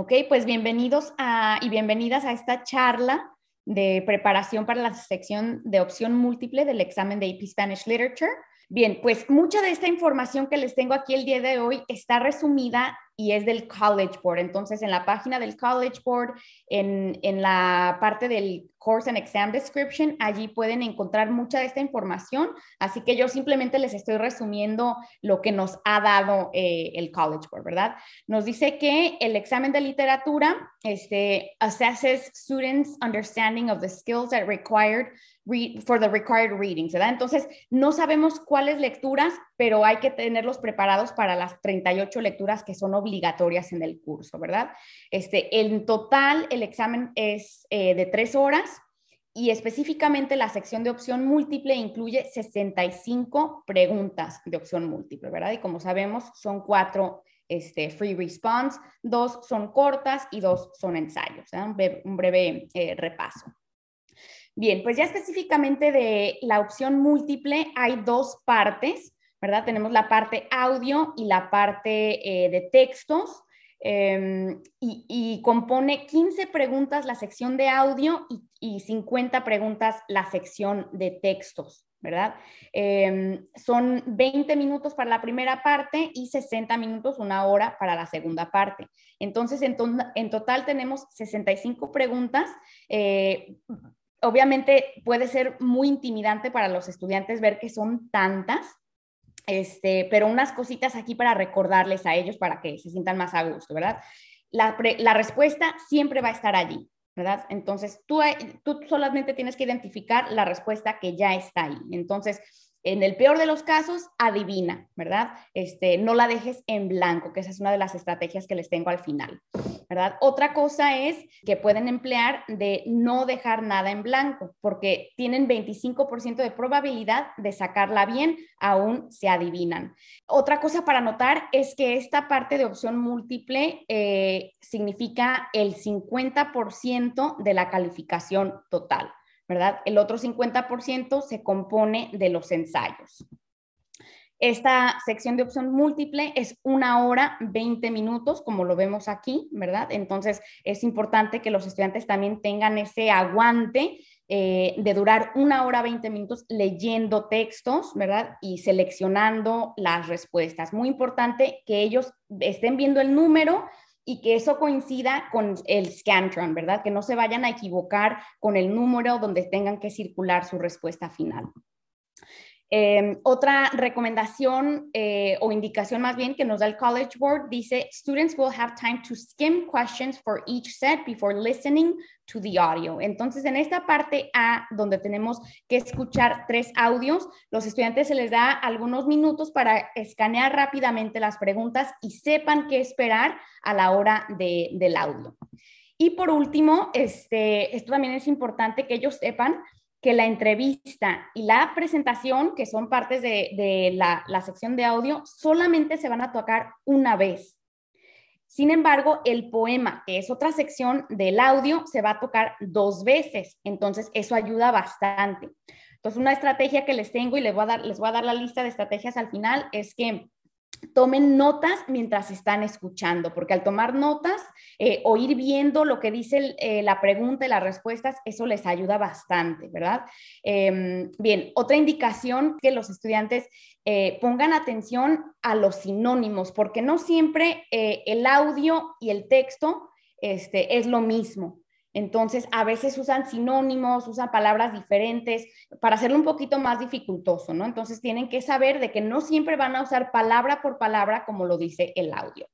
Ok, pues bienvenidos a, y bienvenidas a esta charla de preparación para la sección de opción múltiple del examen de AP Spanish Literature. Bien, pues mucha de esta información que les tengo aquí el día de hoy está resumida y es del College Board. Entonces, en la página del College Board, en, en, la parte del Course and Exam Description, allí pueden encontrar mucha de esta información. Así que yo simplemente les estoy resumiendo lo que nos ha dado eh, el College Board, ¿verdad? Nos dice que el examen de literatura este, assesses students' understanding of the skills that required for the required readings, ¿verdad? Entonces, no sabemos cuáles lecturas, pero hay que tenerlos preparados para las 38 lecturas que son obligatorias en el curso, ¿verdad? Este, en total, el examen es eh, de tres horas y específicamente la sección de opción múltiple incluye 65 preguntas de opción múltiple, ¿verdad? Y como sabemos, son cuatro este, free response, dos son cortas y dos son ensayos, ¿verdad? un breve, eh, repaso. Bien, pues ya específicamente de la opción múltiple hay dos partes, ¿verdad? Tenemos la parte audio y la parte eh, de textos. Em, y, compone 15 preguntas la sección de audio y, 50 preguntas la sección de textos, ¿verdad? Em, son 20 minutos para la primera parte y 60 minutos, una hora para la segunda parte. Entonces, en, en total tenemos 65 preguntas. Eh, obviamente puede ser muy intimidante para los estudiantes ver que son tantas, este, pero unas cositas aquí para recordarles a ellos para que se sientan más a gusto, ¿verdad? La, la respuesta siempre va a estar allí, ¿verdad? Entonces, tú, tú solamente tienes que identificar la respuesta que ya está ahí. Entonces, en el peor de los casos, adivina, ¿verdad? Este, no la dejes en blanco, que esa es una de las estrategias que les tengo al final, ¿verdad? Otra cosa es que pueden emplear de no dejar nada en blanco, porque tienen 25% de probabilidad de sacarla bien, aún se adivinan. Otra cosa para notar es que esta parte de opción múltiple eh, significa el 50% de la calificación total. ¿Verdad? El otro 50% se compone de los ensayos. Esta sección de opción múltiple es una hora 20 minutos, como lo vemos aquí, ¿verdad? Entonces es importante que los estudiantes también tengan ese aguante eh, de durar una hora 20 minutos leyendo textos, ¿verdad? Y seleccionando las respuestas. Muy importante que ellos estén viendo el número y que eso coincida con el Scantron, ¿verdad? Que no se vayan a equivocar con el número donde tengan que circular su respuesta final. Em, otra recomendación eh, o indicación más bien que nos da el College Board dice, students will have time to skim questions for each set before listening to the audio. Entonces, en esta parte A, donde tenemos que escuchar tres audios, los estudiantes se les da algunos minutos para escanear rápidamente las preguntas y sepan qué esperar a la hora del audio. Y por último, este, esto también es importante que ellos sepan que la entrevista y la presentación, que son partes de, la, la, sección de audio, solamente se van a tocar una vez. Sin embargo, el poema, que es otra sección del audio, se va a tocar dos veces. Entonces, eso ayuda bastante. Entonces, una estrategia que les tengo y les voy a dar, les voy a dar la lista de estrategias al final es que tomen notas mientras están escuchando, porque al tomar notas eh, o ir viendo lo que dice eh, la pregunta y las respuestas, eso les ayuda bastante, ¿verdad? Em, bien, otra indicación que los estudiantes eh, pongan atención a los sinónimos, porque no siempre el audio y el texto este, es lo mismo. Entonces, a veces usan sinónimos, usan palabras diferentes para hacerlo un poquito más dificultoso, ¿no? Entonces, tienen que saber de que no siempre van a usar palabra por palabra como lo dice el audio.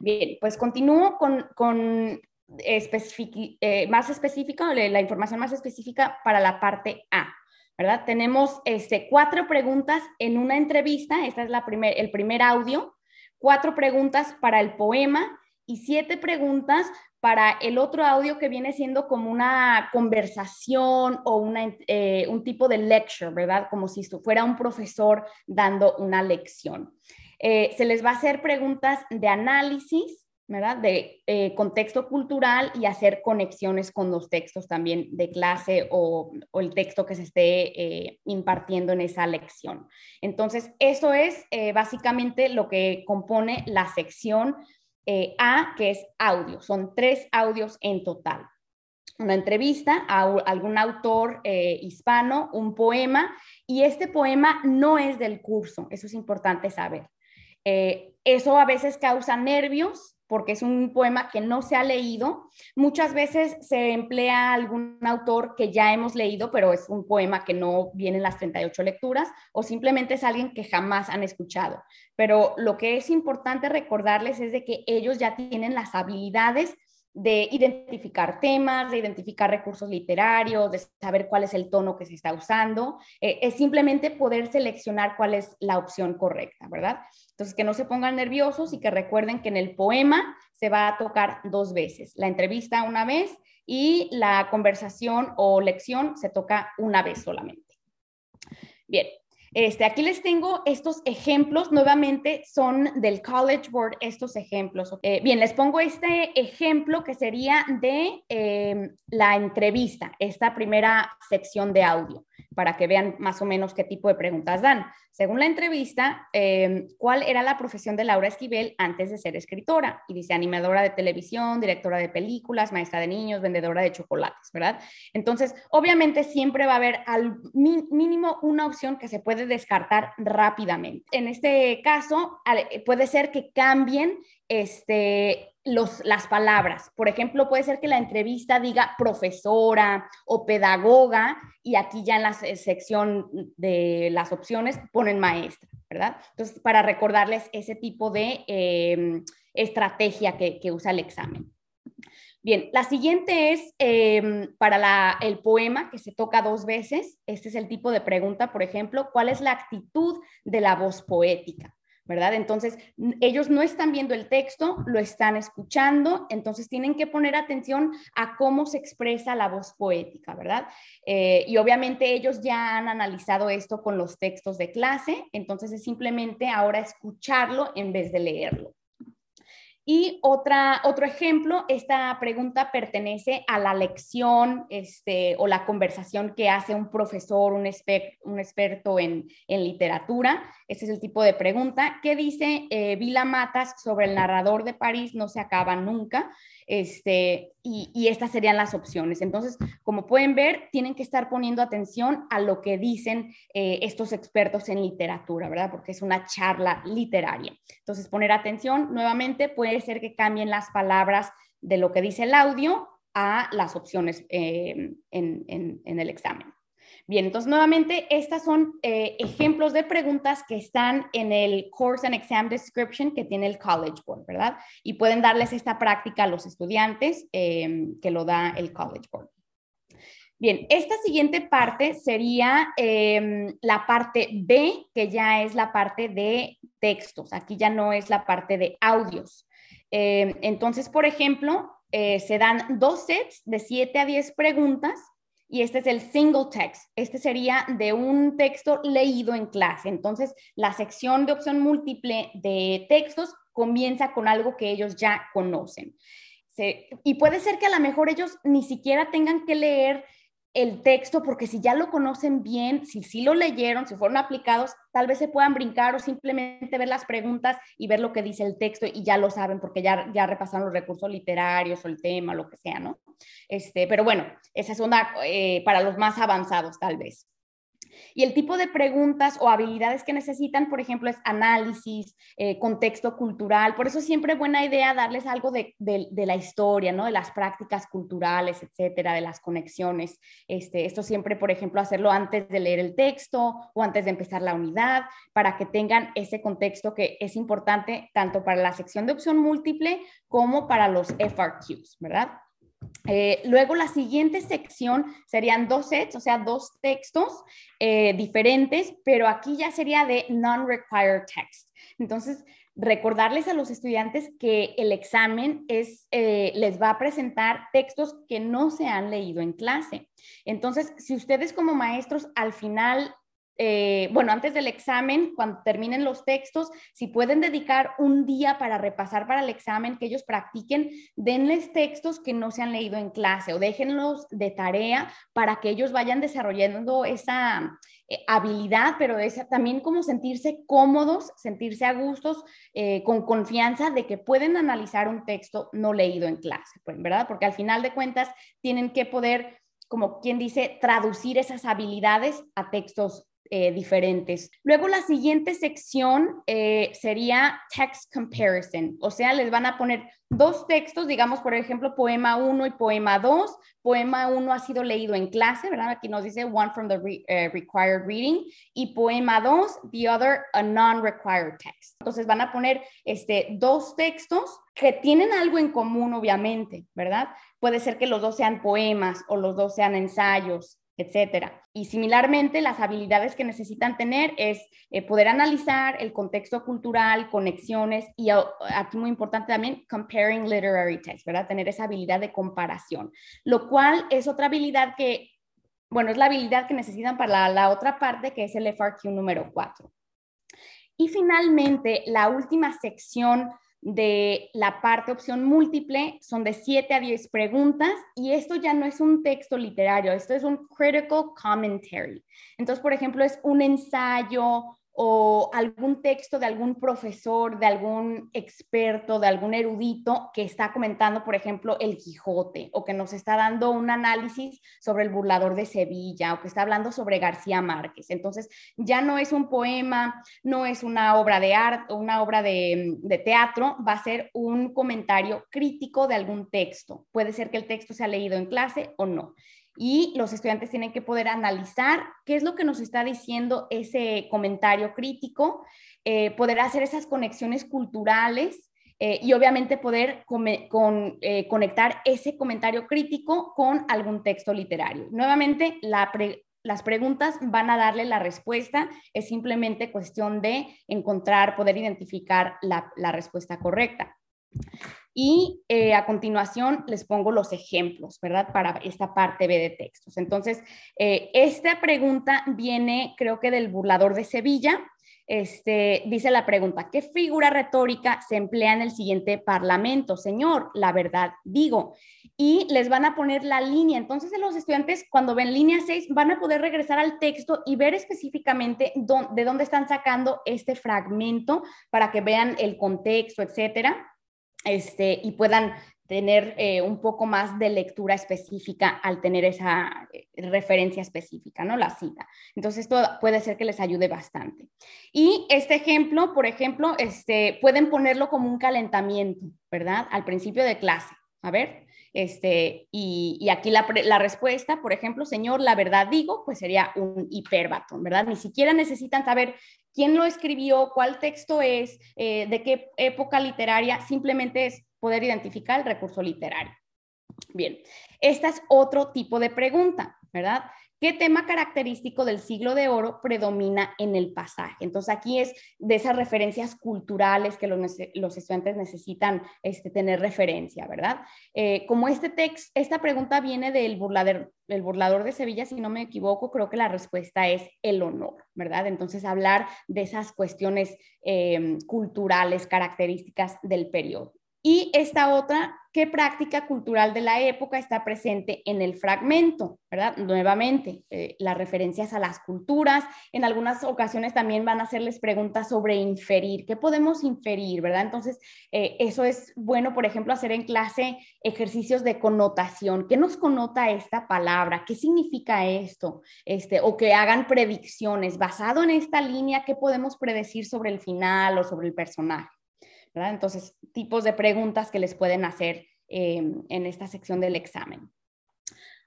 Bien, pues continúo con, con eh, más específica, la información más específica para la parte A. ¿verdad? Tenemos este, cuatro preguntas en una entrevista, esta es la primer, el primer audio, cuatro preguntas para el poema y siete preguntas para el otro audio que viene siendo como una conversación o una, eh, un tipo de lecture, ¿verdad? Como si fuera un profesor dando una lección. Eh, se les va a hacer preguntas de análisis, ¿verdad? De eh, contexto cultural y hacer conexiones con los textos también de clase o, o el texto que se esté impartiendo en esa lección. Entonces, eso es básicamente lo que compone la sección eh, A, que es audio. Son tres audios en total. Una entrevista a algún autor eh, hispano, un poema, y este poema no es del curso, eso es importante saber. Eh, eso a veces causa nervios porque es un poema que no se ha leído. Muchas veces se emplea algún autor que ya hemos leído, pero es un poema que no viene en las 38 lecturas, o simplemente es alguien que jamás han escuchado. Pero lo que es importante recordarles es de que ellos ya tienen las habilidades de identificar temas, de identificar recursos literarios, de saber cuál es el tono que se está usando. Eh, es simplemente poder seleccionar cuál es la opción correcta, ¿verdad? Entonces, que no se pongan nerviosos y que recuerden que en el poema se va a tocar dos veces, la entrevista una vez y la conversación o lección se toca una vez solamente. Bien, este, aquí les tengo estos ejemplos, nuevamente son del College Board estos ejemplos. Eh, bien, les pongo este ejemplo que sería de em, la entrevista, esta primera sección de audio, para que vean más o menos qué tipo de preguntas dan. Según la entrevista, em, ¿cuál era la profesión de Laura Esquivel antes de ser escritora? Y dice animadora de televisión, directora de películas, maestra de niños, vendedora de chocolates, ¿verdad? Entonces, obviamente siempre va a haber al mínimo una opción que se puede descartar rápidamente. En este caso, puede ser que cambien este, los, las palabras. Por ejemplo, puede ser que la entrevista diga profesora o pedagoga y aquí ya en la sección de las opciones ponen maestra, ¿verdad? Entonces, para recordarles ese tipo de em, estrategia que, usa el examen. Bien, la siguiente es em, para el poema que se toca dos veces. Este es el tipo de pregunta, por ejemplo, ¿cuál es la actitud de la voz poética? ¿Verdad? Entonces, ellos no están viendo el texto, lo están escuchando, entonces tienen que poner atención a cómo se expresa la voz poética, ¿verdad? Eh, y obviamente ellos ya han analizado esto con los textos de clase, entonces es simplemente ahora escucharlo en vez de leerlo. Y otra, otro ejemplo, esta pregunta pertenece a la lección este, o la conversación que hace un profesor, un, un experto en, en, literatura. Ese es el tipo de pregunta. ¿Qué dice eh, Vila Matas sobre el narrador de París? No se acaba nunca. Este, y, estas serían las opciones. Entonces, como pueden ver, tienen que estar poniendo atención a lo que dicen eh, estos expertos en literatura, ¿verdad? Porque es una charla literaria. Entonces, poner atención, nuevamente, puede ser que cambien las palabras de lo que dice el audio a las opciones eh, en el examen. Bien, entonces nuevamente estas son eh, ejemplos de preguntas que están en el Course and Exam Description que tiene el College Board, ¿verdad? Y pueden darles esta práctica a los estudiantes em, que lo da el College Board. Bien, esta siguiente parte sería em, la parte B, que ya es la parte de textos. Aquí ya no es la parte de audios. Em, entonces, por ejemplo, eh, se dan dos sets de 7 a 10 preguntas y este es el single text. Este sería de un texto leído en clase. Entonces, la sección de opción múltiple de textos comienza con algo que ellos ya conocen. y puede ser que a lo mejor ellos ni siquiera tengan que leer el texto, porque si ya lo conocen bien, si sí lo leyeron, si fueron aplicados, tal vez se puedan brincar o simplemente ver las preguntas y ver lo que dice el texto y ya lo saben porque ya, ya repasaron los recursos literarios o el tema, lo que sea, ¿no? Este, pero bueno, esa es una eh, para los más avanzados tal vez. Y el tipo de preguntas o habilidades que necesitan, por ejemplo, es análisis, eh, contexto cultural. Por eso siempre buena idea darles algo de, la historia, ¿no? De las prácticas culturales, etcétera, de las conexiones. Este, esto siempre, por ejemplo, hacerlo antes de leer el texto o antes de empezar la unidad, para que tengan ese contexto que es importante tanto para la sección de opción múltiple como para los FRQs, ¿verdad? Eh, luego la siguiente sección serían dos sets, o sea, dos textos eh, diferentes, pero aquí ya sería de non-required text. Entonces, recordarles a los estudiantes que el examen eh, les va a presentar textos que no se han leído en clase. Entonces, si ustedes como maestros al final eh, bueno, antes del examen, cuando terminen los textos, si pueden dedicar un día para repasar para el examen, que ellos practiquen, denles textos que no se han leído en clase o déjenlos de tarea para que ellos vayan desarrollando esa eh, habilidad, pero también como sentirse cómodos, sentirse a gustos, eh, con confianza de que pueden analizar un texto no leído en clase, pues, ¿verdad? Porque al final de cuentas tienen que poder como quien dice, traducir esas habilidades a textos eh, diferentes. Luego la siguiente sección eh, sería text comparison, o sea, les van a poner dos textos, digamos, por ejemplo, poema 1 y poema 2. Poema 1 ha sido leído en clase, ¿verdad? Aquí nos dice one from the eh, required reading y poema 2, the other, a non-required text. Entonces van a poner este, dos textos que tienen algo en común, obviamente, ¿verdad? Puede ser que los dos sean poemas o los dos sean ensayos, etcétera. Y similarmente, las habilidades que necesitan tener es eh, poder analizar el contexto cultural, conexiones y aquí muy importante también, comparing literary text, ¿verdad? Tener esa habilidad de comparación, lo cual es otra habilidad que, bueno, es la habilidad que necesitan para la, otra parte, que es el FRQ número 4. Y finalmente, la última sección de la parte opción múltiple son de 7 a 10 preguntas y esto ya no es un texto literario, esto es un critical commentary. Entonces, por ejemplo, es un ensayo o algún texto de algún profesor, de algún experto, de algún erudito que está comentando, por ejemplo, el Quijote, o que nos está dando un análisis sobre el burlador de Sevilla, o que está hablando sobre García Márquez. Entonces, ya no es un poema, no es una obra de arte, una obra de, de teatro, va a ser un comentario crítico de algún texto. Puede ser que el texto sea leído en clase o no y los estudiantes tienen que poder analizar qué es lo que nos está diciendo ese comentario crítico, eh, poder hacer esas conexiones culturales eh, y obviamente poder con, eh, conectar ese comentario crítico con algún texto literario. Nuevamente, las preguntas van a darle la respuesta, es simplemente cuestión de encontrar, poder identificar la, la respuesta correcta. Y eh, a continuación les pongo los ejemplos, ¿verdad? Para esta parte B de textos. Entonces, eh, esta pregunta viene, creo que del burlador de Sevilla. Este, dice la pregunta, ¿qué figura retórica se emplea en el siguiente parlamento? Señor, la verdad digo. Y les van a poner la línea. Entonces, los estudiantes, cuando ven línea 6, van a poder regresar al texto y ver específicamente de dónde están sacando este fragmento para que vean el contexto, etcétera este, y puedan tener eh, un poco más de lectura específica al tener esa eh, referencia específica, ¿no? La cita. Entonces, esto puede ser que les ayude bastante. Y este ejemplo, por ejemplo, este, pueden ponerlo como un calentamiento, ¿verdad? Al principio de clase. A ver, este, y, aquí la, respuesta, por ejemplo, señor, la verdad digo, pues sería un hiperbatón, ¿verdad? Ni siquiera necesitan saber quién lo escribió, cuál texto es, eh, de qué época literaria, simplemente es poder identificar el recurso literario. Bien, esta es otro tipo de pregunta, ¿verdad? ¿Qué tema característico del siglo de oro predomina en el pasaje? Entonces aquí es de esas referencias culturales que los, estudiantes necesitan este, tener referencia, ¿verdad? Eh, como este texto, esta pregunta viene del burlador, el burlador de Sevilla, si no me equivoco, creo que la respuesta es el honor, ¿verdad? Entonces hablar de esas cuestiones eh, culturales, características del periodo. Y esta otra, ¿qué práctica cultural de la época está presente en el fragmento? ¿Verdad? Nuevamente, eh, las referencias a las culturas. En algunas ocasiones también van a hacerles preguntas sobre inferir. ¿Qué podemos inferir? ¿Verdad? Entonces, eh, eso es bueno, por ejemplo, hacer en clase ejercicios de connotación. ¿Qué nos connota esta palabra? ¿Qué significa esto? Este, o que hagan predicciones. Basado en esta línea, ¿qué podemos predecir sobre el final o sobre el personaje? Entonces, tipos de preguntas que les pueden hacer eh, en esta sección del examen.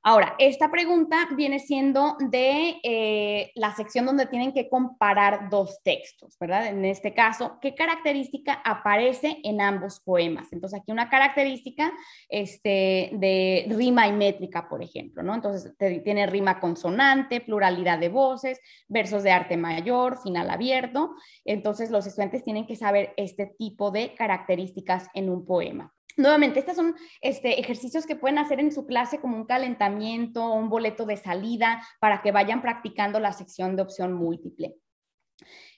Ahora, esta pregunta viene siendo de eh, la sección donde tienen que comparar dos textos, ¿verdad? En este caso, ¿qué característica aparece en ambos poemas? Entonces, aquí una característica este, de rima y métrica, por ejemplo, ¿no? Entonces, tiene rima consonante, pluralidad de voces, versos de arte mayor, final abierto. Entonces, los estudiantes tienen que saber este tipo de características en un poema. Nuevamente, estos son este, ejercicios que pueden hacer en su clase como un calentamiento, un boleto de salida para que vayan practicando la sección de opción múltiple.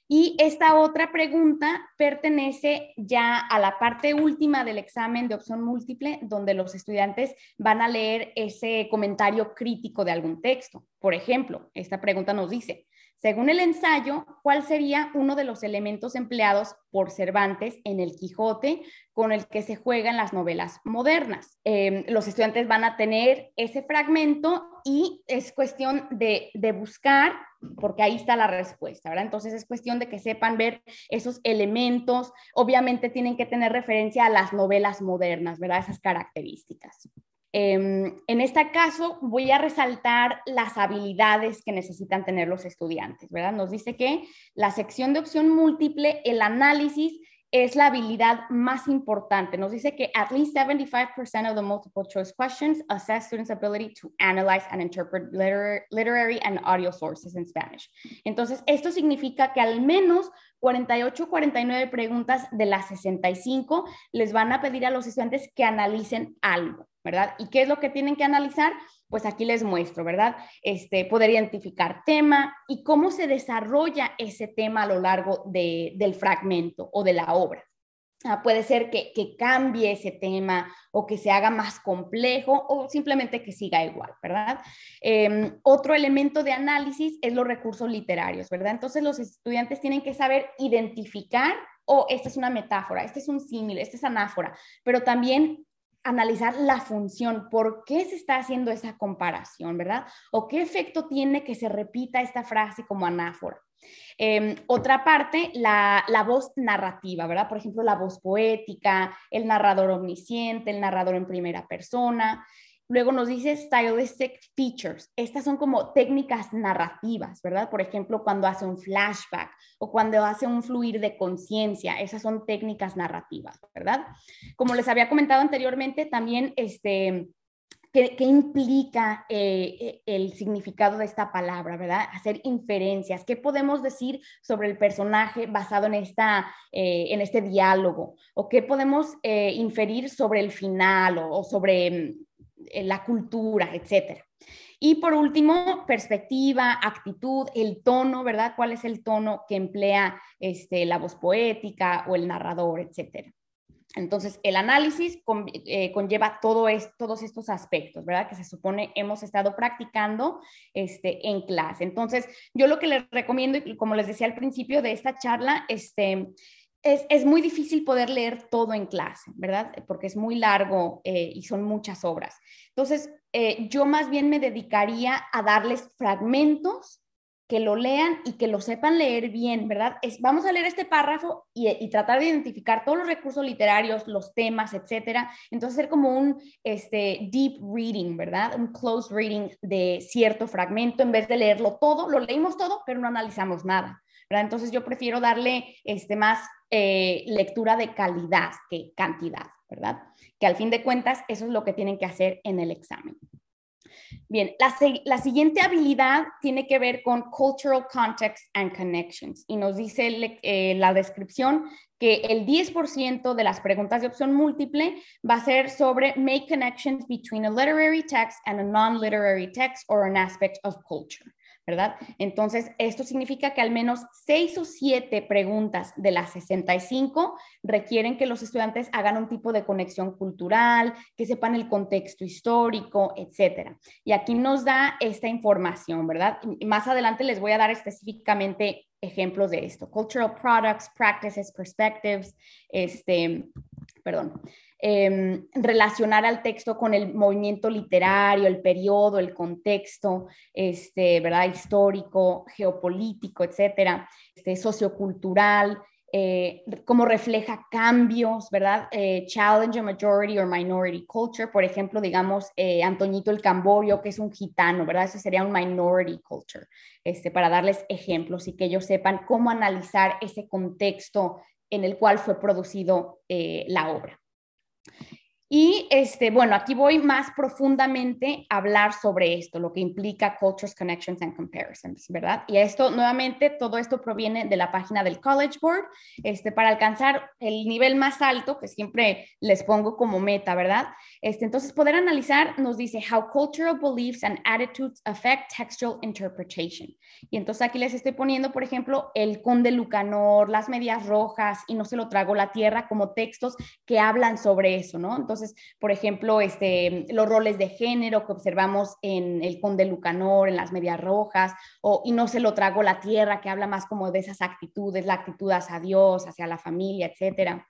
Y esta otra pregunta pertenece ya a la parte última del examen de opción múltiple, donde los estudiantes van a leer ese comentario crítico de algún texto. Por ejemplo, esta pregunta nos dice, según el ensayo, ¿cuál sería uno de los elementos empleados por Cervantes en el Quijote con el que se juega en las novelas modernas? Em, los estudiantes van a tener ese fragmento y es cuestión de, de, buscar, porque ahí está la respuesta, ¿verdad? Entonces es cuestión de que sepan ver esos elementos. Obviamente tienen que tener referencia a las novelas modernas, ¿verdad? Esas características. Em, en este caso, voy a resaltar las habilidades que necesitan tener los estudiantes, ¿verdad? Nos dice que la sección de opción múltiple, el análisis, es la habilidad más importante. Nos dice que at least 75% of the multiple choice questions assess students' ability to analyze and interpret literary and audio sources in Spanish. Entonces, esto significa que al menos 48 49 preguntas de las 65 les van a pedir a los estudiantes que analicen algo. ¿Verdad? ¿Y qué es lo que tienen que analizar? Pues aquí les muestro, ¿verdad? Este, poder identificar tema y cómo se desarrolla ese tema a lo largo del fragmento o de la obra. Puede ser que, cambie ese tema o que se haga más complejo o simplemente que siga igual, ¿verdad? Em, otro elemento de análisis es los recursos literarios, ¿verdad? Entonces los estudiantes tienen que saber identificar, o oh, esta es una metáfora, este es un símil, esta es anáfora, pero también analizar la función, por qué se está haciendo esa comparación, ¿verdad? O qué efecto tiene que se repita esta frase como anáfora. Em, otra parte, la, la, voz narrativa, ¿verdad? Por ejemplo, la voz poética, el narrador omnisciente, el narrador en primera persona. Luego nos dice stylistic features. Estas son como técnicas narrativas, ¿verdad? Por ejemplo, cuando hace un flashback o cuando hace un fluir de conciencia. Esas son técnicas narrativas, ¿verdad? Como les había comentado anteriormente, también este, ¿Qué, implica eh, eh, el significado de esta palabra, verdad? Hacer inferencias. ¿Qué podemos decir sobre el personaje basado en, esta, eh, en este diálogo? ¿O qué podemos inferir sobre el final o sobre mm, la cultura, etcétera. Y por último, perspectiva, actitud, el tono, ¿verdad? ¿Cuál es el tono que emplea este, la voz poética o el narrador, etcétera? Entonces, el análisis eh, conlleva todo todos estos aspectos, ¿verdad? Que se supone hemos estado practicando este, en clase. Entonces, yo lo que les recomiendo, y como les decía al principio de esta charla, este, es, muy difícil poder leer todo en clase, ¿verdad? Porque es muy largo eh, y son muchas obras. Entonces, eh, yo más bien me dedicaría a darles fragmentos que lo lean y que lo sepan leer bien, ¿verdad? Es, vamos a leer este párrafo y, tratar de identificar todos los recursos literarios, los temas, etcétera. Entonces, hacer como un este, deep reading, ¿verdad? Un close reading de cierto fragmento en vez de leerlo todo. Lo leímos todo, pero no analizamos nada. Entonces yo prefiero darle este, más eh, lectura de calidad que cantidad, ¿verdad? Que al fin de cuentas eso es lo que tienen que hacer en el examen. Bien, la, siguiente habilidad tiene que ver con cultural context and connections y nos dice eh, la descripción que el 10% de las preguntas de opción múltiple va a ser sobre make connections between a literary text and a non-literary text or an aspect of culture. ¿Verdad? Entonces, esto significa que al menos seis o siete preguntas de las 65 requieren que los estudiantes hagan un tipo de conexión cultural, que sepan el contexto histórico, etcétera. Y aquí nos da esta información, ¿verdad? más adelante les voy a dar específicamente ejemplos de esto. Cultural products, practices, perspectives, este, perdón, Em, relacionar al texto con el movimiento literario, el periodo, el contexto, este, ¿verdad? Histórico, geopolítico, etcétera, este, sociocultural, eh, cómo refleja cambios, ¿verdad? Eh, challenge a majority or minority culture, por ejemplo, digamos, eh, Antoñito el Camborio, que es un gitano, ¿verdad? Eso sería un minority culture, este, para darles ejemplos y que ellos sepan cómo analizar ese contexto en el cual fue producido la obra. Y este, bueno, aquí voy más profundamente a hablar sobre esto, lo que implica Cultures, Connections and Comparisons, ¿verdad? Y esto, nuevamente, todo esto proviene de la página del College Board, este, para alcanzar el nivel más alto, que siempre les pongo como meta, ¿verdad? Este, entonces, poder analizar nos dice how cultural beliefs and attitudes affect textual interpretation. Y entonces aquí les estoy poniendo, por ejemplo, el conde Lucanor, las medias rojas y no se lo trago la tierra como textos que hablan sobre eso, ¿no? Entonces, por ejemplo, este, los roles de género que observamos en el conde Lucanor, en las medias rojas, o y no se lo trago la tierra, que habla más como de esas actitudes, la actitud hacia Dios, hacia la familia, etcétera.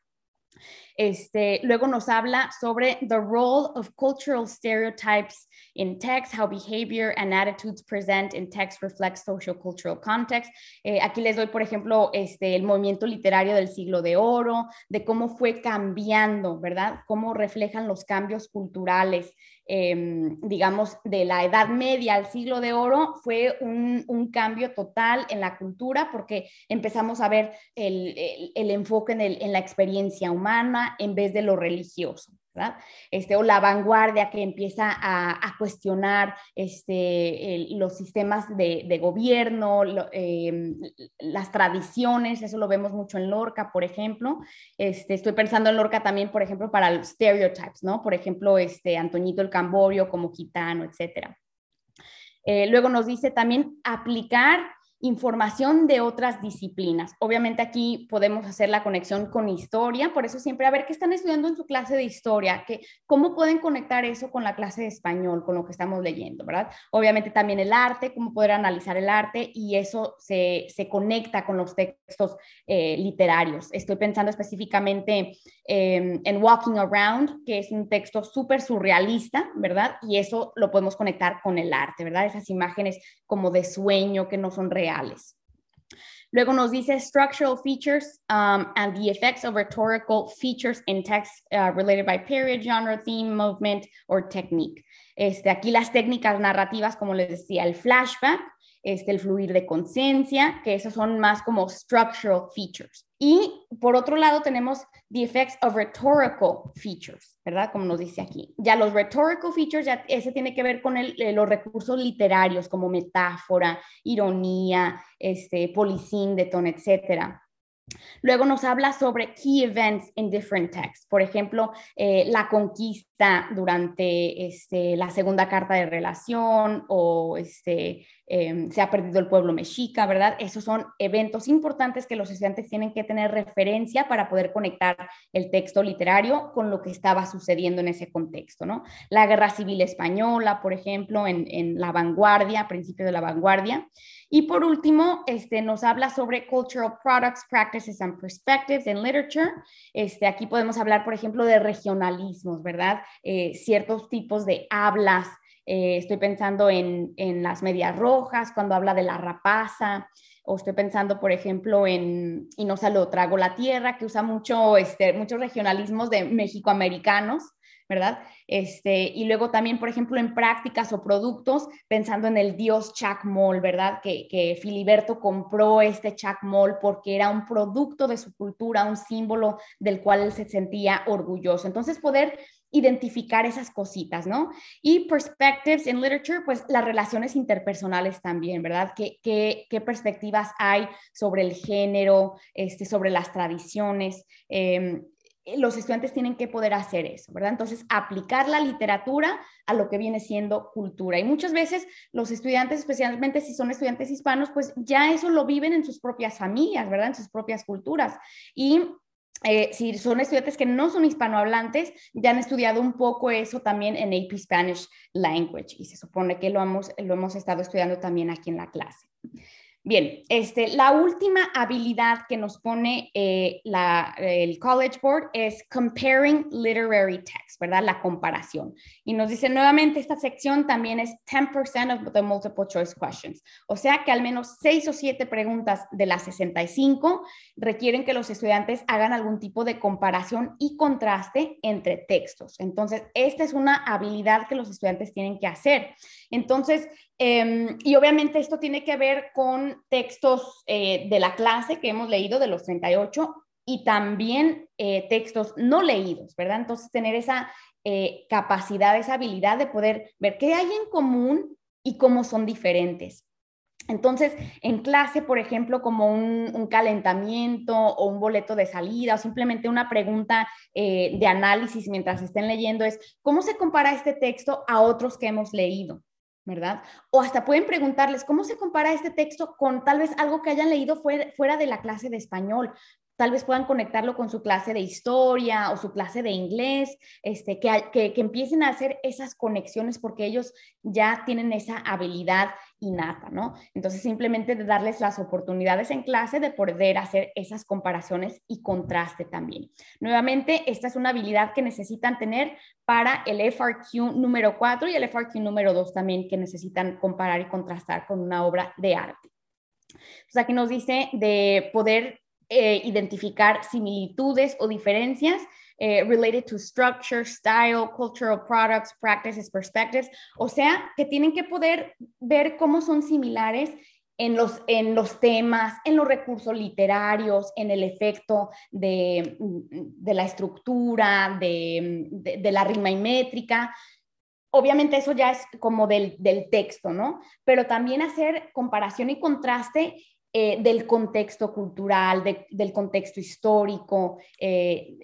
Este, luego nos habla sobre the role of cultural stereotypes in text, how behavior and attitudes present in text reflect social cultural context. Eh, aquí les doy, por ejemplo, este, el movimiento literario del siglo de oro, de cómo fue cambiando, ¿verdad? Cómo reflejan los cambios culturales Em, digamos, de la Edad Media al siglo de oro, fue un, cambio total en la cultura porque empezamos a ver el, enfoque en la experiencia humana en vez de lo religioso. Este, o la vanguardia que empieza a, cuestionar este, los sistemas de, gobierno, em, las tradiciones, eso lo vemos mucho en Lorca, por ejemplo. Este, estoy pensando en Lorca también, por ejemplo, para los stereotypes, ¿no? Por ejemplo, este, Antoñito el Camborio como gitano, etcétera. Eh, luego nos dice también aplicar información de otras disciplinas. Obviamente aquí podemos hacer la conexión con historia, por eso siempre a ver qué están estudiando en su clase de historia, que, cómo pueden conectar eso con la clase de español, con lo que estamos leyendo, ¿verdad? Obviamente también el arte, cómo poder analizar el arte y eso se, conecta con los textos eh, literarios. Estoy pensando específicamente em, en Walking Around, que es un texto súper surrealista, ¿verdad? Y eso lo podemos conectar con el arte, ¿verdad? Esas imágenes como de sueño que no son reales Luego nos dice structural features um, and the effects of rhetorical features in text uh, related by period, genre, theme, movement, or technique. Este, aquí las técnicas narrativas, como les decía, el flashback, este, el fluir de conciencia, que esos son más como structural features. Y por otro lado tenemos the effects of rhetorical features, ¿verdad? Como nos dice aquí. Ya los rhetorical features, ya ese tiene que ver con eh, los recursos literarios como metáfora, ironía, este, polisíndeton, etcétera. Luego nos habla sobre key events in different texts, por ejemplo, eh, la conquista durante este, la segunda carta de relación o este, em, se ha perdido el pueblo mexica, ¿verdad? Esos son eventos importantes que los estudiantes tienen que tener referencia para poder conectar el texto literario con lo que estaba sucediendo en ese contexto, ¿no? La guerra civil española, por ejemplo, en, la vanguardia, principio de la vanguardia. Y por último, este, nos habla sobre cultural products, practices and perspectives in literature. Este, aquí podemos hablar, por ejemplo, de regionalismos, ¿verdad? Eh, ciertos tipos de hablas. Eh, estoy pensando en, en, las medias rojas, cuando habla de la rapaza, o estoy pensando, por ejemplo, en Y no trago la tierra, que usa mucho, este, muchos regionalismos de mexicoamericanos. ¿verdad? Este, y luego también, por ejemplo, en prácticas o productos, pensando en el dios Chacmol, ¿verdad? Que, que Filiberto compró este Chacmol porque era un producto de su cultura, un símbolo del cual él se sentía orgulloso. Entonces, poder identificar esas cositas, ¿no? Y perspectives in literature, pues las relaciones interpersonales también, ¿verdad? ¿Qué, qué, qué perspectivas hay sobre el género, este, sobre las tradiciones? Eh, los estudiantes tienen que poder hacer eso, ¿verdad? Entonces, aplicar la literatura a lo que viene siendo cultura. Y muchas veces los estudiantes, especialmente si son estudiantes hispanos, pues ya eso lo viven en sus propias familias, ¿verdad? En sus propias culturas. Y eh, si son estudiantes que no son hispanohablantes, ya han estudiado un poco eso también en AP Spanish Language y se supone que lo hemos, lo hemos estado estudiando también aquí en la clase. Bien, este, la última habilidad que nos pone eh, el College Board es comparing literary text, ¿verdad? La comparación. Y nos dice nuevamente, esta sección también es 10% of the multiple choice questions. O sea que al menos 6 o 7 preguntas de las 65 requieren que los estudiantes hagan algún tipo de comparación y contraste entre textos. Entonces, esta es una habilidad que los estudiantes tienen que hacer. Entonces, Em, y obviamente esto tiene que ver con textos eh, de la clase que hemos leído, de los 38, y también eh, textos no leídos, ¿verdad? Entonces, tener esa eh, capacidad, esa habilidad de poder ver qué hay en común y cómo son diferentes. Entonces, en clase, por ejemplo, como un, calentamiento o un boleto de salida o simplemente una pregunta de análisis mientras estén leyendo es, ¿cómo se compara este texto a otros que hemos leído? ¿Verdad? O hasta pueden preguntarles, ¿cómo se compara este texto con tal vez algo que hayan leído fuera, de la clase de español? Tal vez puedan conectarlo con su clase de historia o su clase de inglés, este, que, que, empiecen a hacer esas conexiones porque ellos ya tienen esa habilidad innata, ¿no? Entonces simplemente de darles las oportunidades en clase de poder hacer esas comparaciones y contraste también. Nuevamente, esta es una habilidad que necesitan tener para el FRQ número 4 y el FRQ número 2 también que necesitan comparar y contrastar con una obra de arte. Pues aquí nos dice de poder eh, identificar similitudes o diferencias eh, related to structure, style, cultural products, practices, perspectives. O sea, que tienen que poder ver cómo son similares en los, en los temas, en los recursos literarios, en el efecto de, de la estructura, de, de, la rima y métrica. Obviamente eso ya es como del, del texto, ¿no? Pero también hacer comparación y contraste eh, del contexto cultural, del contexto histórico, eh,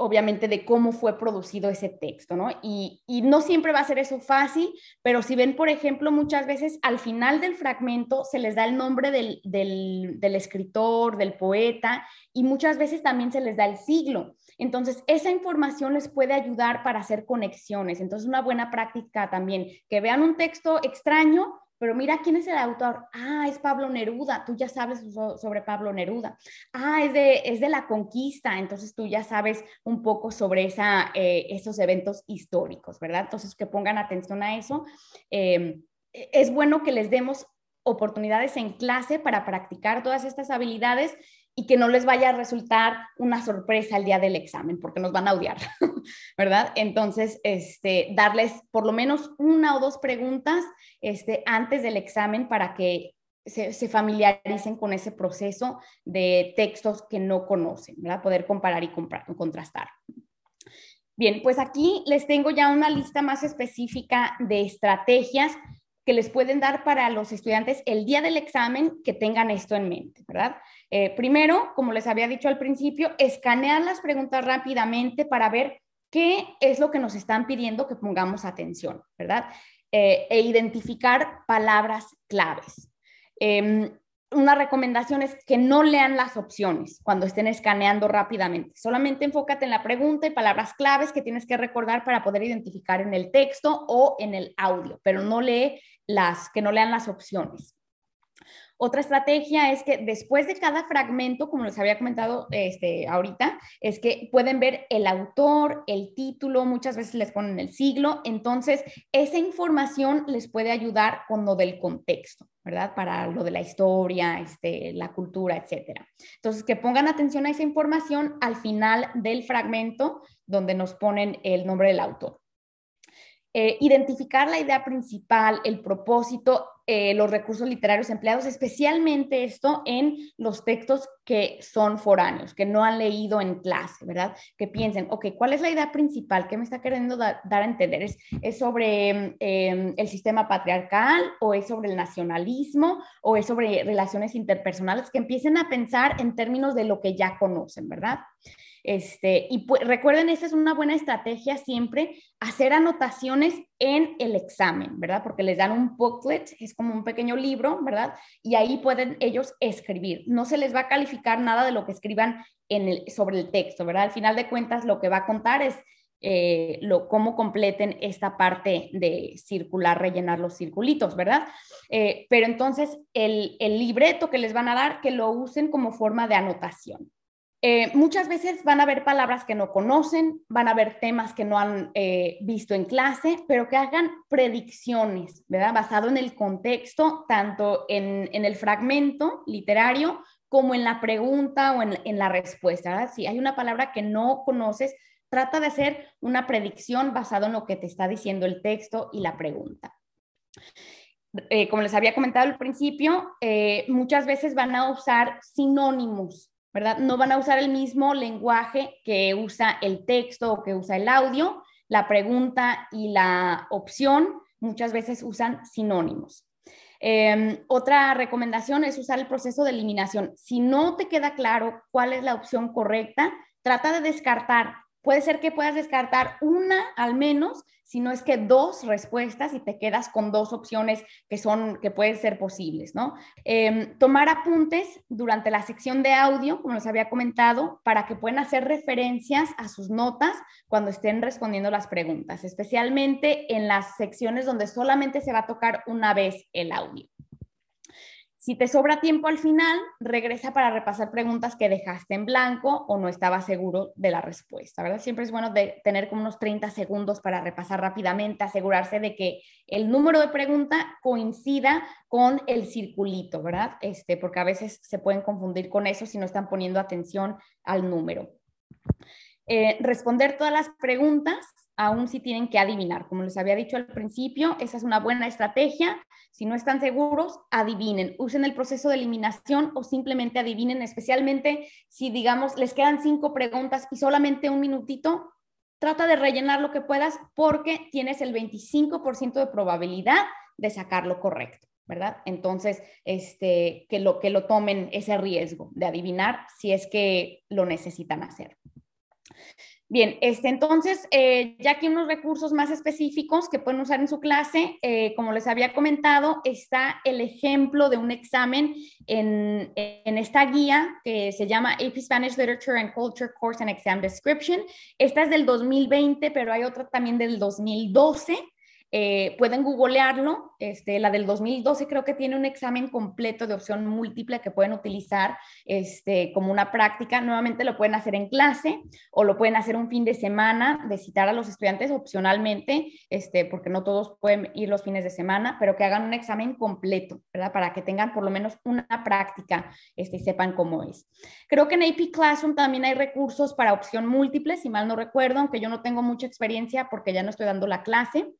obviamente de cómo fue producido ese texto, ¿no? Y, no siempre va a ser eso fácil, pero si ven, por ejemplo, muchas veces al final del fragmento se les da el nombre del, del escritor, del poeta, y muchas veces también se les da el siglo. Entonces, esa información les puede ayudar para hacer conexiones. Entonces, una buena práctica también, que vean un texto extraño, pero mira quién es el autor. Ah, es Pablo Neruda, tú ya sabes sobre Pablo Neruda. Ah, es de, es de la conquista, entonces tú ya sabes un poco sobre esa, eh, esos eventos históricos, ¿verdad? Entonces, que pongan atención a eso. Em, es bueno que les demos oportunidades en clase para practicar todas estas habilidades y que no les vaya a resultar una sorpresa el día del examen, porque nos van a odiar, ¿verdad? Entonces, este, darles por lo menos una o dos preguntas este, antes del examen para que se, familiaricen con ese proceso de textos que no conocen, ¿verdad? Poder comparar y contrastar. Bien, pues aquí les tengo ya una lista más específica de estrategias que les pueden dar para los estudiantes el día del examen que tengan esto en mente, ¿verdad? Eh, primero, como les había dicho al principio, escanear las preguntas rápidamente para ver qué es lo que nos están pidiendo que pongamos atención, ¿verdad? Eh, e identificar palabras claves. Em, una recomendación es que no lean las opciones cuando estén escaneando rápidamente. Solamente enfócate en la pregunta y palabras claves que tienes que recordar para poder identificar en el texto o en el audio, pero no lee las, que no lean las opciones. Otra estrategia es que después de cada fragmento, como les había comentado este, ahorita, es que pueden ver el autor, el título, muchas veces les ponen el siglo, entonces esa información les puede ayudar con lo del contexto, ¿verdad? Para lo de la historia, este, la cultura, etcétera. Entonces, que pongan atención a esa información al final del fragmento donde nos ponen el nombre del autor. Eh, identificar la idea principal, el propósito, eh, los recursos literarios empleados, especialmente esto en los textos que son foráneos, que no han leído en clase, ¿verdad? Que piensen, ok, ¿cuál es la idea principal? ¿Qué me está queriendo dar a entender? ¿Es, es sobre em, el sistema patriarcal o es sobre el nacionalismo o es sobre relaciones interpersonales? Que empiecen a pensar en términos de lo que ya conocen, ¿verdad? Este, y recuerden, esa es una buena estrategia siempre, hacer anotaciones en el examen, ¿verdad? Porque les dan un booklet, es como un pequeño libro, ¿verdad? Y ahí pueden ellos escribir. No se les va a calificar nada de lo que escriban en el, sobre el texto, ¿verdad? Al final de cuentas, lo que va a contar es eh, lo, cómo completen esta parte de circular, rellenar los circulitos, ¿verdad? Eh, pero entonces, el, el libreto que les van a dar, que lo usen como forma de anotación. Eh, muchas veces van a ver palabras que no conocen, van a ver temas que no han eh, visto en clase, pero que hagan predicciones, ¿verdad? Basado en el contexto, tanto en, el fragmento literario como en la pregunta o en, la respuesta. Si hay una palabra que no conoces, trata de hacer una predicción basado en lo que te está diciendo el texto y la pregunta. Eh, como les había comentado al principio, muchas veces van a usar sinónimos ¿verdad? No van a usar el mismo lenguaje que usa el texto o que usa el audio. La pregunta y la opción muchas veces usan sinónimos. Em, otra recomendación es usar el proceso de eliminación. Si no te queda claro cuál es la opción correcta, trata de descartar. Puede ser que puedas descartar una al menos si no es que dos respuestas y te quedas con dos opciones que son, que pueden ser posibles, ¿no? Em, tomar apuntes durante la sección de audio, como les había comentado, para que puedan hacer referencias a sus notas cuando estén respondiendo las preguntas, especialmente en las secciones donde solamente se va a tocar una vez el audio. Si te sobra tiempo al final, regresa para repasar preguntas que dejaste en blanco o no estabas seguro de la respuesta, ¿verdad? Siempre es bueno de tener como unos 30 segundos para repasar rápidamente, asegurarse de que el número de pregunta coincida con el circulito, ¿verdad? Este, porque a veces se pueden confundir con eso si no están poniendo atención al número. Eh, responder todas las preguntas, aún si tienen que adivinar. Como les había dicho al principio, esa es una buena estrategia. Si no están seguros, adivinen, usen el proceso de eliminación o simplemente adivinen, especialmente si, digamos, les quedan cinco preguntas y solamente un minutito, trata de rellenar lo que puedas porque tienes el 25% de probabilidad de sacarlo correcto. ¿verdad? Entonces, este, que, lo, que lo tomen ese riesgo de adivinar si es que lo necesitan hacer. Bien, este, entonces, eh, ya aquí unos recursos más específicos que pueden usar en su clase, eh, como les había comentado, está el ejemplo de un examen en, en, esta guía que se llama AP Spanish Literature and Culture Course and Exam Description. Esta es del 2020, pero hay otra también del 2012. Eh, pueden googlearlo, este, la del 2012 creo que tiene un examen completo de opción múltiple que pueden utilizar este, como una práctica. Nuevamente lo pueden hacer en clase o lo pueden hacer un fin de semana, de citar a los estudiantes opcionalmente, este, porque no todos pueden ir los fines de semana, pero que hagan un examen completo, ¿verdad? Para que tengan por lo menos una práctica este, y sepan cómo es. Creo que en AP Classroom también hay recursos para opción múltiple, si mal no recuerdo, aunque yo no tengo mucha experiencia porque ya no estoy dando la clase.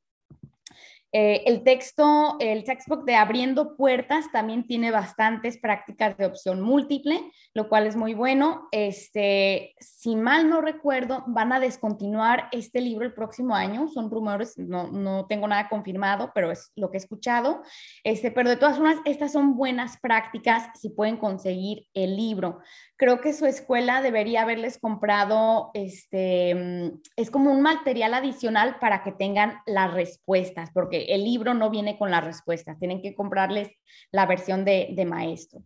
Eh, el texto, el textbook de Abriendo Puertas también tiene bastantes prácticas de opción múltiple, lo cual es muy bueno. Este, si mal no recuerdo, van a descontinuar este libro el próximo año. Son rumores, no, no tengo nada confirmado, pero es lo que he escuchado. Este, pero de todas formas, estas son buenas prácticas si pueden conseguir el libro creo que su escuela debería haberles comprado, este, mm, es como un material adicional para que tengan las respuestas, porque el libro no viene con las respuestas, tienen que comprarles la versión de, de maestro.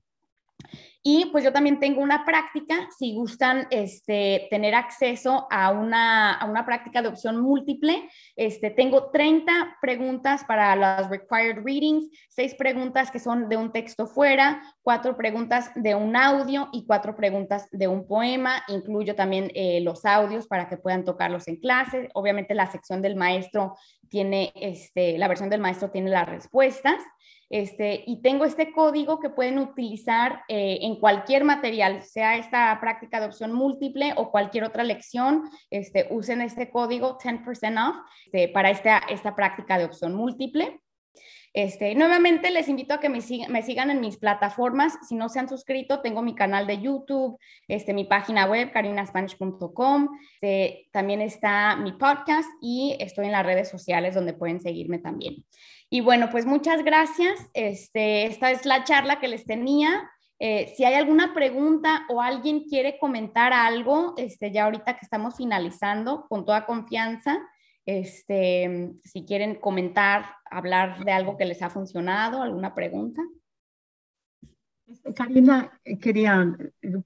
Y pues yo también tengo una práctica, si gustan este, tener acceso a una, a una práctica de opción múltiple, este, tengo 30 preguntas para las required readings, 6 preguntas que son de un texto fuera, 4 preguntas de un audio y 4 preguntas de un poema. Incluyo también eh, los audios para que puedan tocarlos en clase. Obviamente la sección del maestro tiene, este, la versión del maestro tiene las respuestas. Este, y tengo este código que pueden utilizar eh, en cualquier material, sea esta práctica de opción múltiple o cualquier otra lección, este, usen este código 10% off este, para esta, esta práctica de opción múltiple. Este, nuevamente les invito a que me, sigan en mis plataformas. Si no se han suscrito, tengo mi canal de YouTube, este, mi página web, carinaspanish.com. Este, también está mi podcast y estoy en las redes sociales donde pueden seguirme también. Y bueno, pues muchas gracias. Este, esta es la charla que les tenía. Eh, si hay alguna pregunta o alguien quiere comentar algo, este, ya ahorita que estamos finalizando, con toda confianza, este, si quieren comentar, hablar de algo que les ha funcionado, alguna pregunta. Este, Karina, quería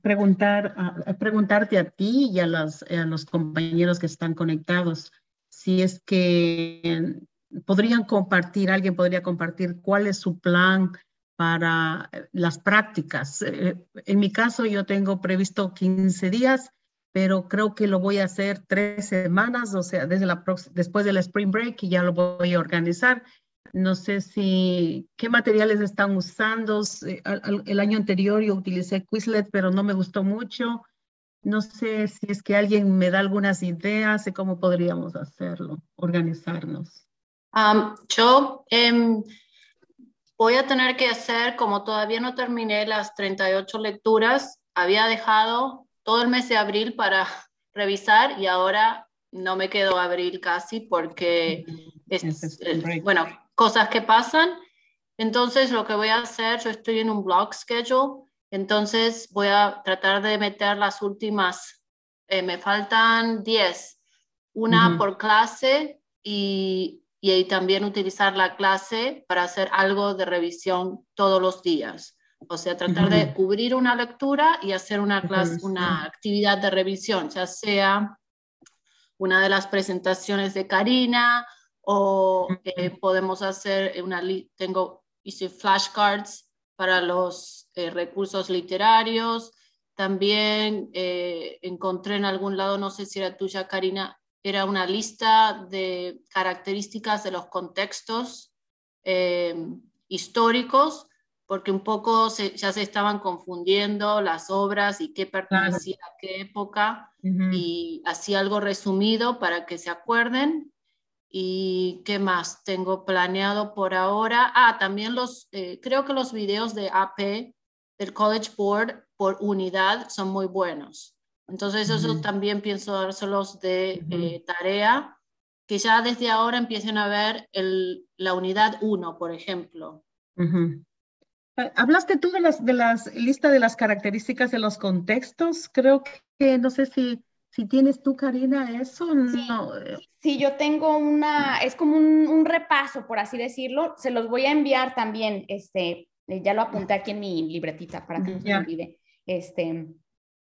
preguntar, preguntarte a ti y a, a los compañeros que están conectados si es que podrían compartir, alguien podría compartir cuál es su plan para eh, las prácticas. Eh, en mi caso, yo tengo previsto 15 días, pero creo que lo voy a hacer tres semanas, o sea, desde la después del spring break y ya lo voy a organizar. No sé si qué materiales están usando. El año anterior yo utilicé Quizlet, pero no me gustó mucho. No sé si es que alguien me da algunas ideas de cómo podríamos hacerlo, organizarnos yo em, voy a tener que hacer, como todavía no terminé las 38 lecturas, había dejado todo el mes de abril para revisar y ahora no me quedo abril casi porque, es, bueno, cosas que pasan. Entonces, lo que voy a hacer, yo estoy en un blog schedule, entonces voy a tratar de meter las últimas, eh, me faltan 10, una por clase y, y también utilizar la clase para hacer algo de revisión todos los días. O sea, tratar de cubrir una lectura y hacer una, clase, una actividad de revisión, ya sea una de las presentaciones de Karina o eh, podemos hacer una, tengo, hice flashcards para los eh, recursos literarios. También eh, encontré en algún lado, no sé si era tuya, Karina, era una lista de características de los contextos históricos porque un poco ya se estaban confundiendo las obras y qué pertenecía a qué época, y así algo resumido para que se acuerden. ¿Y qué más tengo planeado por ahora? Ah, también los, eh, creo que los videos de AP del College Board por unidad son muy buenos. Entonces, eso también pienso dárselos de eh, tarea, que ya desde ahora empiecen a ver el, la unidad 1, por ejemplo. Eh, hablaste tú de las de las lista de las características de los contextos. Creo que no sé si si tienes tú, Karina, eso. Sí, no. sí yo tengo una, es como un, repaso, por así decirlo. Se los voy a enviar también. Este, eh, ya lo apunté aquí en mi libretita para que no se olvide. Este,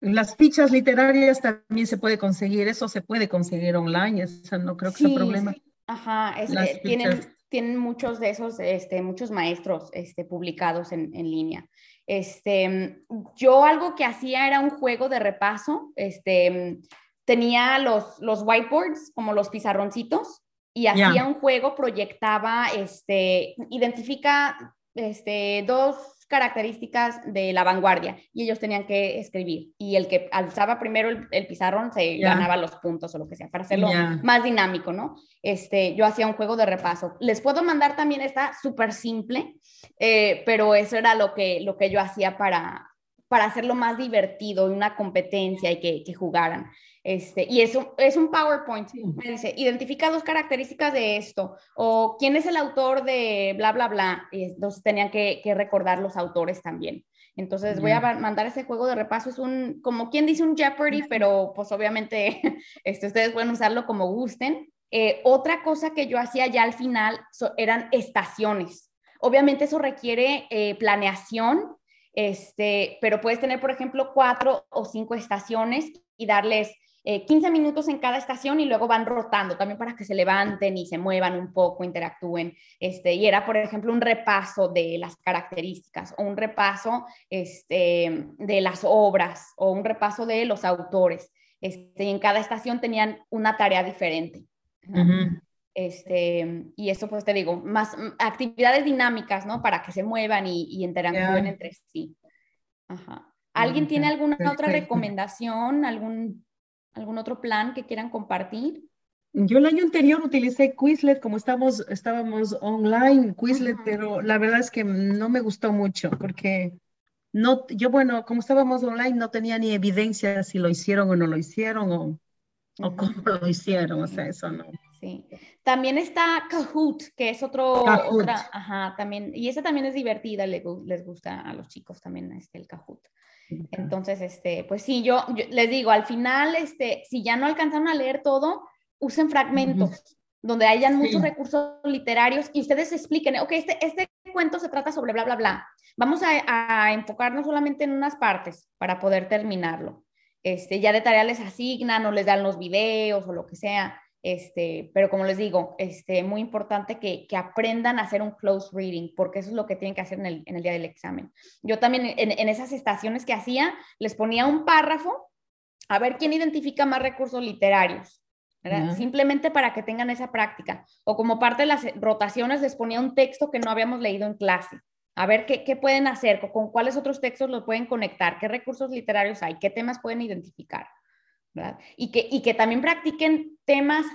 las fichas literarias también se puede conseguir, eso se puede conseguir online, eso no creo que sea problema. Ajá, es, eh, tienen, tienen muchos de esos, este, muchos maestros este, publicados en, línea. Este, yo algo que hacía era un juego de repaso, este, tenía los, los whiteboards como los pizarroncitos y hacía un juego, proyectaba, este, identifica este, dos características de la vanguardia y ellos tenían que escribir y el que alzaba primero el, pizarrón se ganaba los puntos o lo que sea para hacerlo más dinámico, ¿no? Este, yo hacía un juego de repaso. Les puedo mandar también esta súper simple, eh, pero eso era lo que, lo que yo hacía para, para hacerlo más divertido y una competencia y que, que jugaran. Este, y eso es un PowerPoint. Dice, identifica dos características de esto, o quién es el autor de bla, bla, bla. Y entonces tenían que, que recordar los autores también. Entonces voy a mandar ese juego de repaso. Es un, como quien dice un Jeopardy, pero pues obviamente este, ustedes pueden usarlo como gusten. Eh, otra cosa que yo hacía ya al final eran estaciones. Obviamente eso requiere eh, planeación, este, pero puedes tener, por ejemplo, cuatro o cinco estaciones y darles 15 eh, minutos en cada estación y luego van rotando también para que se levanten y se muevan un poco, interactúen. Este, y era, por ejemplo, un repaso de las características o un repaso este, de las obras o un repaso de los autores. Este, y en cada estación tenían una tarea diferente. Este, y eso, pues te digo, más actividades dinámicas, ¿no? Para que se muevan y, y interactúen entre sí. Ajá. ¿Alguien tiene alguna otra recomendación, algún ¿Algún otro plan que quieran compartir? Yo el año anterior utilicé Quizlet como estábamos, estábamos online, Quizlet, pero la verdad es que no me gustó mucho porque no, yo bueno, como estábamos online no tenía ni evidencia si lo hicieron o no lo hicieron o, o cómo lo hicieron, o sea, eso no. Sí. También está Kahoot, que es otro, otra, ajá, también, y esa también es divertida, les, les gusta a los chicos también este, el Kahoot. Entonces, este, pues sí, yo, les digo, al final, este, si ya no alcanzaron a leer todo, usen fragmentos donde hayan muchos recursos literarios y ustedes expliquen, ok, este, este cuento se trata sobre bla, bla, bla. Vamos a, enfocarnos solamente en unas partes para poder terminarlo. Este, ya de tarea les asignan o les dan los videos o lo que sea. Este, pero como les digo, este, muy importante que, aprendan a hacer un close reading, porque eso es lo que tienen que hacer en el, día del examen. Yo también en, esas estaciones que hacía, les ponía un párrafo a ver quién identifica más recursos literarios, simplemente para que tengan esa práctica. O como parte de las rotaciones, les ponía un texto que no habíamos leído en clase. A ver qué, pueden hacer, con cuáles otros textos los pueden conectar, qué recursos literarios hay, qué temas pueden identificar. Y que, y que también practiquen temas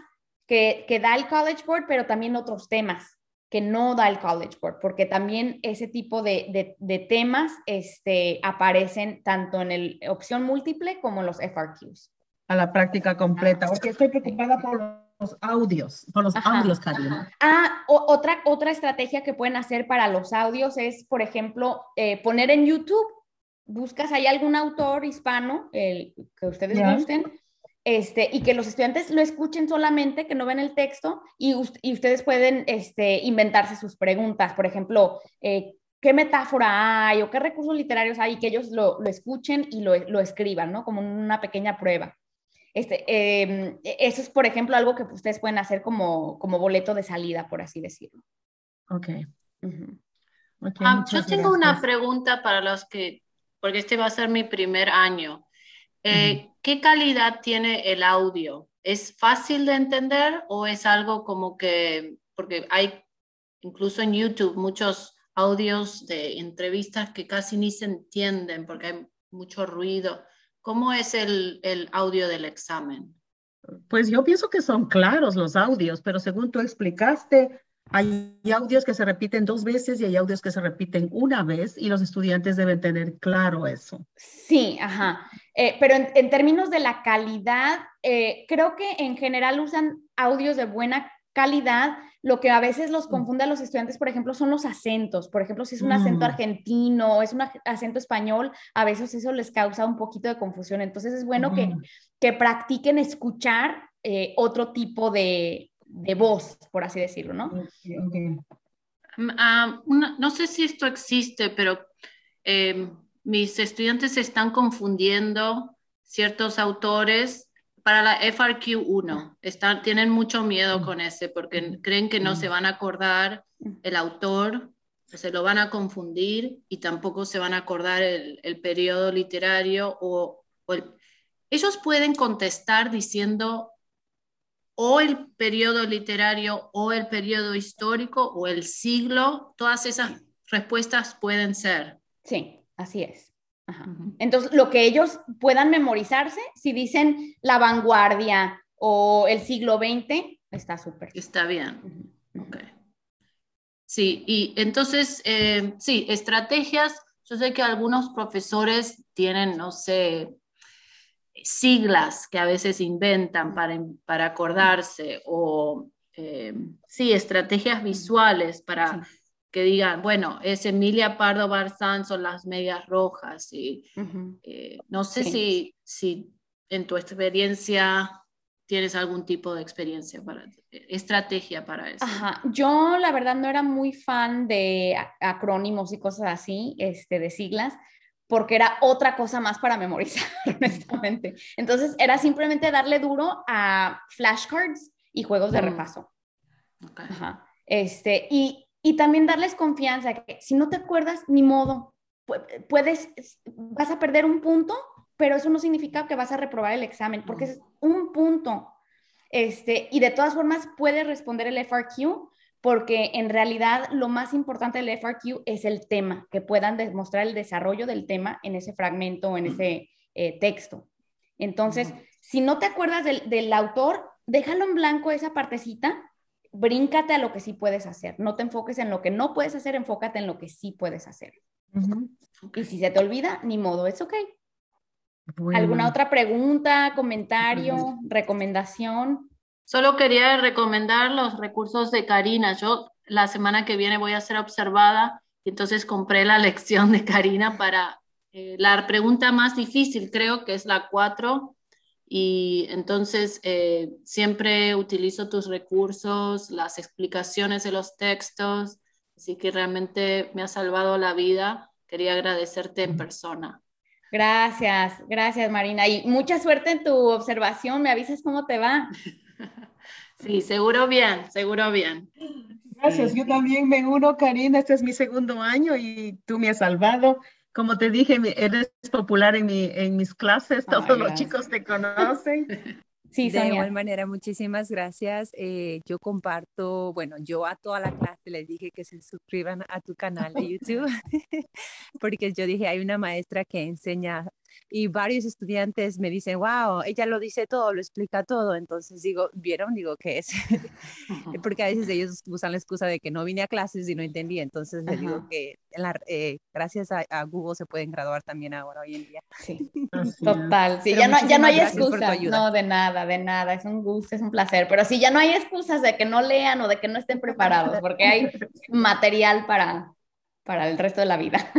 que, que, da el College Board, pero también otros temas. que no da el College Board, porque también ese tipo de, temas este, aparecen tanto en el opción múltiple como en los FRQs. A la práctica completa, porque estoy preocupada por los audios, por los audios, Karina. Ah, otra, otra estrategia que pueden hacer para los audios es, por ejemplo, eh, poner en YouTube, buscas ahí algún autor hispano el, que ustedes gusten, este, y que los estudiantes lo escuchen solamente, que no ven el texto, y, ustedes pueden este, inventarse sus preguntas. Por ejemplo, eh, ¿qué metáfora hay o qué recursos literarios hay? Y que ellos lo, escuchen y lo, lo, escriban, ¿no? Como una pequeña prueba. Este, em, eso es, por ejemplo, algo que ustedes pueden hacer como, como boleto de salida, por así decirlo. Ok. Ah, yo tengo una pregunta para los que, porque este va a ser mi primer año. Eh, ¿Qué calidad tiene el audio? ¿Es fácil de entender o es algo como que, porque hay incluso en YouTube muchos audios de entrevistas que casi ni se entienden porque hay mucho ruido? ¿Cómo es el, el audio del examen? Pues yo pienso que son claros los audios, pero según tú explicaste, hay audios que se repiten dos veces y hay audios que se repiten una vez y los estudiantes deben tener claro eso. Sí, ajá. Eh, pero en, términos de la calidad, eh, creo que en general usan audios de buena calidad. Lo que a veces los mm. confunde a los estudiantes, por ejemplo, son los acentos. Por ejemplo, si es un acento mm. argentino o es un acento español, a veces eso les causa un poquito de confusión. Entonces es bueno que, mm. que practiquen escuchar eh, otro tipo de, de voz, por así decirlo, ¿no? Mm, ah, no sé si esto existe, pero eh, mis estudiantes están confundiendo ciertos autores para la FRQ1. Están, tienen mucho miedo mm. con ese porque creen que no mm. se van a acordar el autor, se lo van a confundir y tampoco se van a acordar el, periodo literario o, ellos pueden contestar diciendo o el periodo literario o el periodo histórico o el siglo, todas esas respuestas pueden ser. Sí, así es. Entonces, lo que ellos puedan memorizarse, si dicen la vanguardia o el siglo XX, está súper. Está bien. Sí, y entonces, eh, sí, estrategias. Yo sé que algunos profesores tienen, no sé, siglas que a veces inventan para, para acordarse o, eh, sí, estrategias visuales para que digan, bueno, es Emilia Pardo Barzán, son las medias rojas. Y, eh, no sé si, si en tu experiencia tienes algún tipo de experiencia para estrategia para eso. Ajá. Yo la verdad no era muy fan de acrónimos y cosas así, este, de siglas, porque era otra cosa más para memorizar, honestamente. Entonces era simplemente darle duro a flashcards y juegos de repaso. Este, y, y también darles confianza, que si no te acuerdas, ni modo, puedes, vas a perder un punto, pero eso no significa que vas a reprobar el examen, porque es un punto. Este, y de todas formas, puedes responder el FRQ porque en realidad lo más importante del FRQ es el tema, que puedan demostrar el desarrollo del tema en ese fragmento o en ese eh, texto. Entonces, si no te acuerdas del, autor, déjalo en blanco esa partecita, bríncate a lo que sí puedes hacer. No te enfoques en lo que no puedes hacer, enfócate en lo que sí puedes hacer. Y si se te olvida, ni modo, es ok. ¿Alguna otra pregunta, comentario, recomendación? Solo quería recomendar los recursos de Karina. Yo la semana que viene voy a ser observada y entonces compré la lección de Karina para eh, la pregunta más difícil, creo que es la 4. Y entonces eh, siempre utilizo tus recursos, las explicaciones de los textos, así que realmente me ha salvado la vida. Quería agradecerte en persona. Gracias, gracias Marina. Y mucha suerte en tu observación. Me avisas cómo te va. Sí, seguro bien, seguro bien. Gracias, yo también me uno, Karina, este es mi segundo año y tú me has salvado. Como te dije, eres popular en, mi, en mis clases, todos los chicos te conocen. Sí, de igual manera, muchísimas gracias. Eh, yo comparto, bueno, yo a toda la clase les dije que se suscriban a tu canal de YouTube, porque yo dije, hay una maestra que enseña y varios estudiantes me dicen, wow, ella lo dice todo, lo explica todo. Entonces digo, ¿vieron? Digo, ¿qué es? Porque a veces ellos usan la excusa de que no vine a clases y no entendí. Entonces les digo que eh, gracias a, Google se pueden graduar también ahora, hoy en día. Sí, total. Sí, ya no, ya no hay excusas. No, de nada, de nada. Es un gusto, es un placer. Pero sí, ya no hay excusas de que no lean o de que no estén preparados, porque hay material para, para el resto de la vida.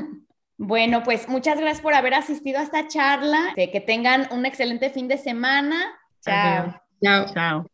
Bueno, pues muchas gracias por haber asistido a esta charla. Que tengan un excelente fin de semana. Chao. Chao. Chao.